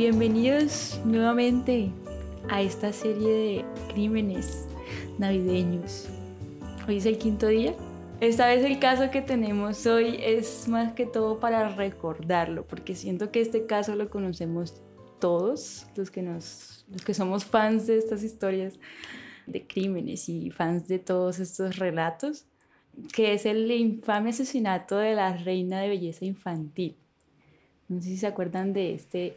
Bienvenidos nuevamente a esta serie de crímenes navideños. Hoy es el quinto día. Esta vez el caso que tenemos hoy es más que todo para recordarlo, porque siento que este caso lo conocemos todos, los que, nos, los que somos fans de estas historias de crímenes y fans de todos estos relatos, que es el infame asesinato de la reina de belleza infantil. No sé si se acuerdan de este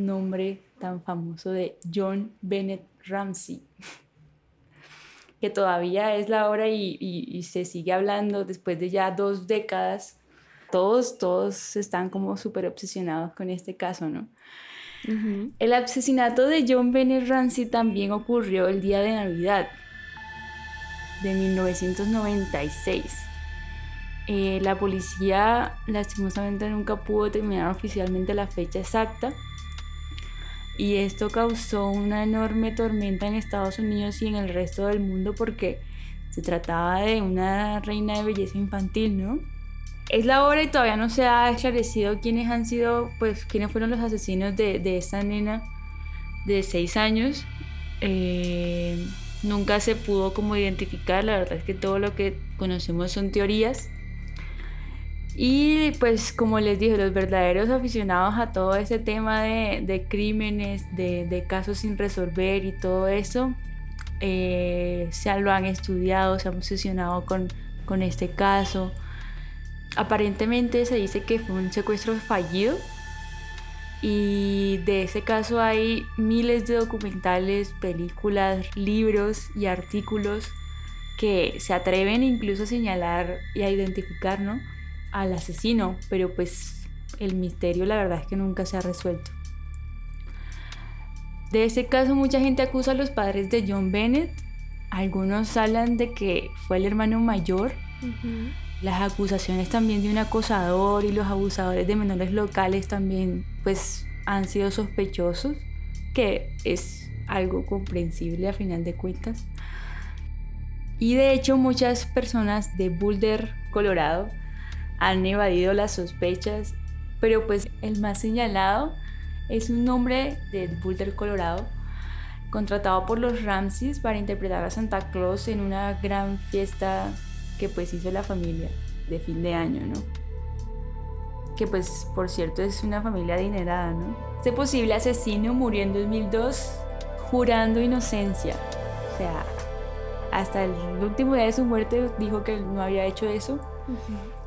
nombre tan famoso de John Bennett Ramsey, que todavía es la hora y, se sigue hablando después de ya dos décadas. Todos, todos están como súper obsesionados con este caso, ¿no? El asesinato de John Bennett Ramsey también ocurrió el día de Navidad de 1996. Eh, la policía lastimosamente nunca pudo determinar oficialmente la fecha exacta, y esto causó una enorme tormenta en Estados Unidos y en el resto del mundo porque se trataba de una reina de belleza infantil, ¿no? Es la hora y todavía no se ha esclarecido quiénes han sido, pues, quiénes fueron los asesinos de, de esta nena de 6 años. Eh, nunca se pudo como identificar, la verdad es que todo lo que conocemos son teorías. Y pues como les dije, los verdaderos aficionados a todo ese tema de, crímenes, de, casos sin resolver y todo eso, eh, se lo han estudiado, se han obsesionado con, con este caso. Aparentemente se dice que fue un secuestro fallido y de ese caso hay miles de documentales, películas, libros y artículos que se atreven incluso a señalar y a identificar, ¿no? Al asesino, pero pues el misterio la verdad es que nunca se ha resuelto. De ese caso mucha gente acusa a los padres de John Bennett, algunos hablan de que fue el hermano mayor, las acusaciones también de un acosador y los abusadores de menores locales también pues han sido sospechosos, que es algo comprensible a final de cuentas. Y de hecho muchas personas de Boulder, Colorado, han evadido las sospechas, pero pues el más señalado es un hombre de Boulder, Colorado, contratado por los Ramses para interpretar a Santa Claus en una gran fiesta que pues hizo la familia de fin de año, ¿no? Que pues por cierto es una familia adinerada, ¿no? Este posible asesino murió en 2002 jurando inocencia. O sea, hasta el último día de su muerte dijo que no había hecho eso.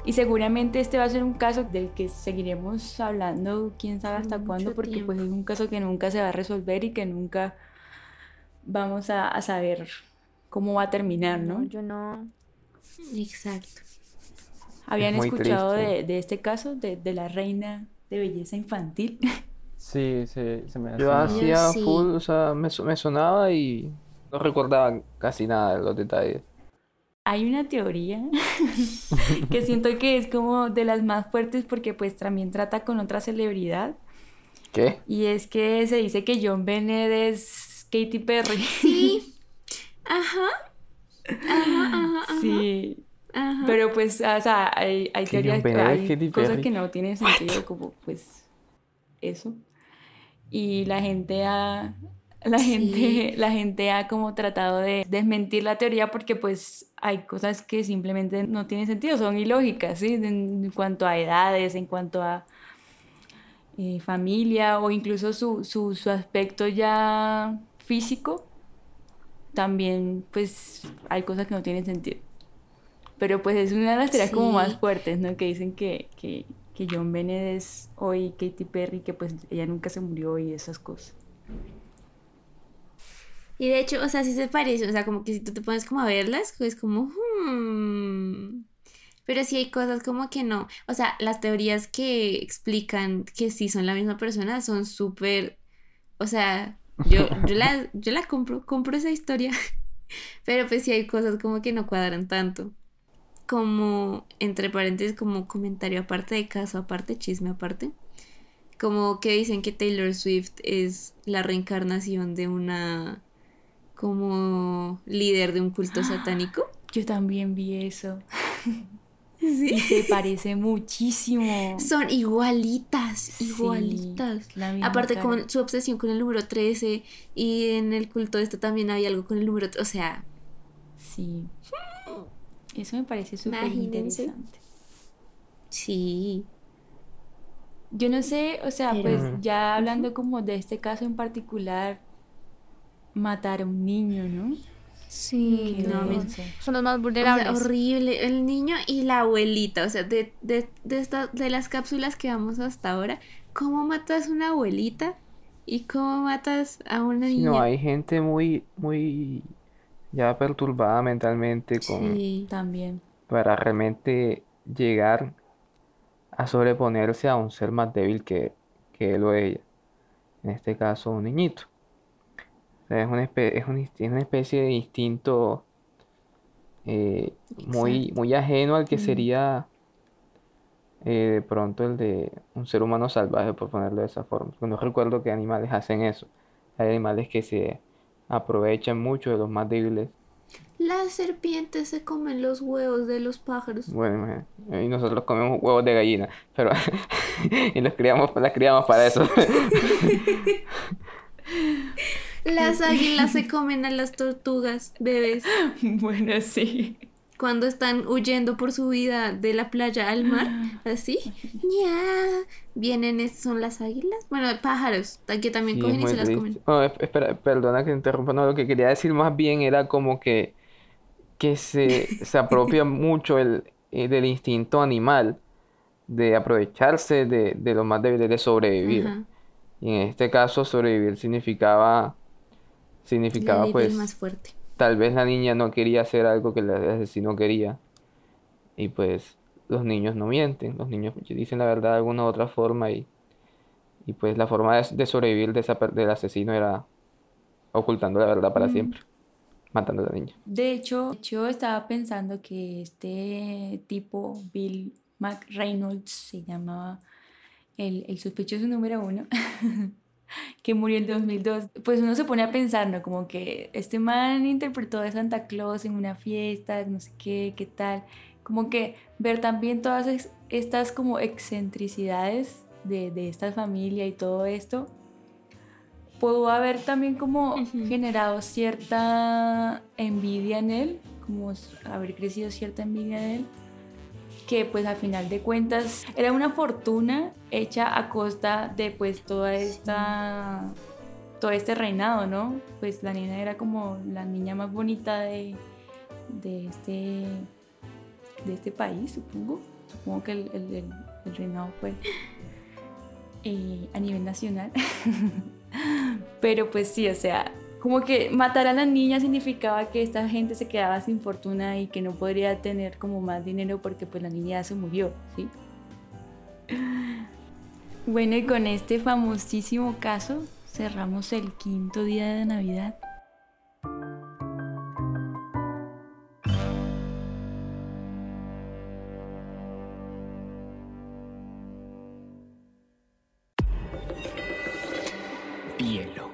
Y seguramente este va a ser un caso del que seguiremos hablando, quién sabe hasta cuándo, porque pues es un caso que nunca se va a resolver y que nunca vamos a, saber cómo va a terminar, ¿no? Yo no. Exacto. ¿Habían escuchado de, este caso, de, la reina de belleza infantil? Sí, sí se me Yo hacía full, o sea, me, me sonaba y no recordaba casi nada de los detalles. Hay una teoría que siento que es como de las más fuertes porque pues también trata con otra celebridad. ¿Qué? Y es que se dice que John Bennett es Katy Perry. Sí. Ajá. Ajá, ajá, Sí. Ajá. Pero pues, o sea, hay, hay teorías, hay cosas que no tienen sentido, como pues eso. Y la gente ha, la gente, la gente ha como tratado de desmentir la teoría porque pues hay cosas que simplemente no tienen sentido, son ilógicas, ¿sí? En, cuanto a edades, en cuanto a eh, familia o incluso su, su, su, aspecto ya físico, también pues hay cosas que no tienen sentido. Pero pues es una de las teorías como más fuertes, ¿no? Que dicen que, que, que John Bennett es hoy Katy Perry, que pues ella nunca se murió y esas cosas. Y de hecho, o sea, sí se parece, o sea, como que si tú te pones como a verlas, es como... Hmm". Pero sí hay cosas como que no. O sea, las teorías que explican que sí son la misma persona son súper... O sea, yo, yo, la, yo la compro, compro esa historia. Pero pues sí hay cosas como que no cuadran tanto. Como, entre paréntesis, como comentario aparte de caso, aparte, chisme aparte. Como que dicen que Taylor Swift es la reencarnación de una como líder de un culto satánico. Yo también vi eso. y se parece muchísimo. Son igualitas, igualitas. Aparte con su obsesión con el número 13 y en el culto este también había algo con el número, o sea... Sí. Eso me parece súper interesante. Sí. Yo no sé, o sea, pues ya hablando como de este caso en particular, matar a un niño, ¿no? Sí, no, son los más vulnerables. horrible, el niño y la abuelita, o sea, de, de, de, de las cápsulas que vamos hasta ahora, ¿cómo matas a una abuelita? ¿Y cómo matas a una niña? no, hay gente muy, muy ya perturbada mentalmente con... Sí, también. Para realmente llegar a sobreponerse a un ser más débil que, que él o ella. En este caso, un niñito es, una es, una especie de instinto eh, muy, muy ajeno al que sería eh, de pronto el de un ser humano salvaje, por ponerlo de esa forma. No recuerdo que animales hacen eso. Hay animales que se aprovechan mucho de los más débiles. Las serpientes se comen los huevos de los pájaros. Bueno, y nosotros comemos huevos de gallina, pero y los criamos, las criamos para eso. Las águilas se comen a las tortugas bebés. Bueno, sí. Cuando están huyendo por su vida de la playa al mar, así, ¡ya! Vienen, son las águilas. Bueno, pájaros, que también cogen y se las comen. espera, perdona que interrumpa. No, lo que quería decir más bien era como que, que se, se apropia mucho el, eh, del instinto animal de aprovecharse de, de lo más débil, de sobrevivir. Y en este caso, sobrevivir significaba significaba pues más fuerte. tal vez la niña no quería hacer algo que el asesino quería y pues los niños no mienten, los niños dicen la verdad de alguna u otra forma y, y pues la forma de, sobrevivir de esa, del asesino era ocultando la verdad para siempre, matando a la niña. De hecho, yo estaba pensando que este tipo, Bill McReynolds, se llamaba el, el sospechoso número uno, que murió en 2002, pues uno se pone a pensar, ¿no? Como que este man interpretó a Santa Claus en una fiesta, no sé qué, qué tal. Como que ver también todas estas como excentricidades de, de esta familia y todo esto, pudo haber también como generado cierta envidia en él, como haber crecido cierta envidia en él que pues a final de cuentas era una fortuna hecha a costa de pues toda esta todo este reinado, ¿no? Pues la niña era como la niña más bonita de, de este de este país, supongo. Supongo que el, reinado fue eh, a nivel nacional. Pero pues sí, o sea, como que matar a la niña significaba que esta gente se quedaba sin fortuna y que no podría tener como más dinero porque pues la niña se murió, ¿sí? Bueno, y con este famosísimo caso cerramos el quinto día de Navidad. Hielo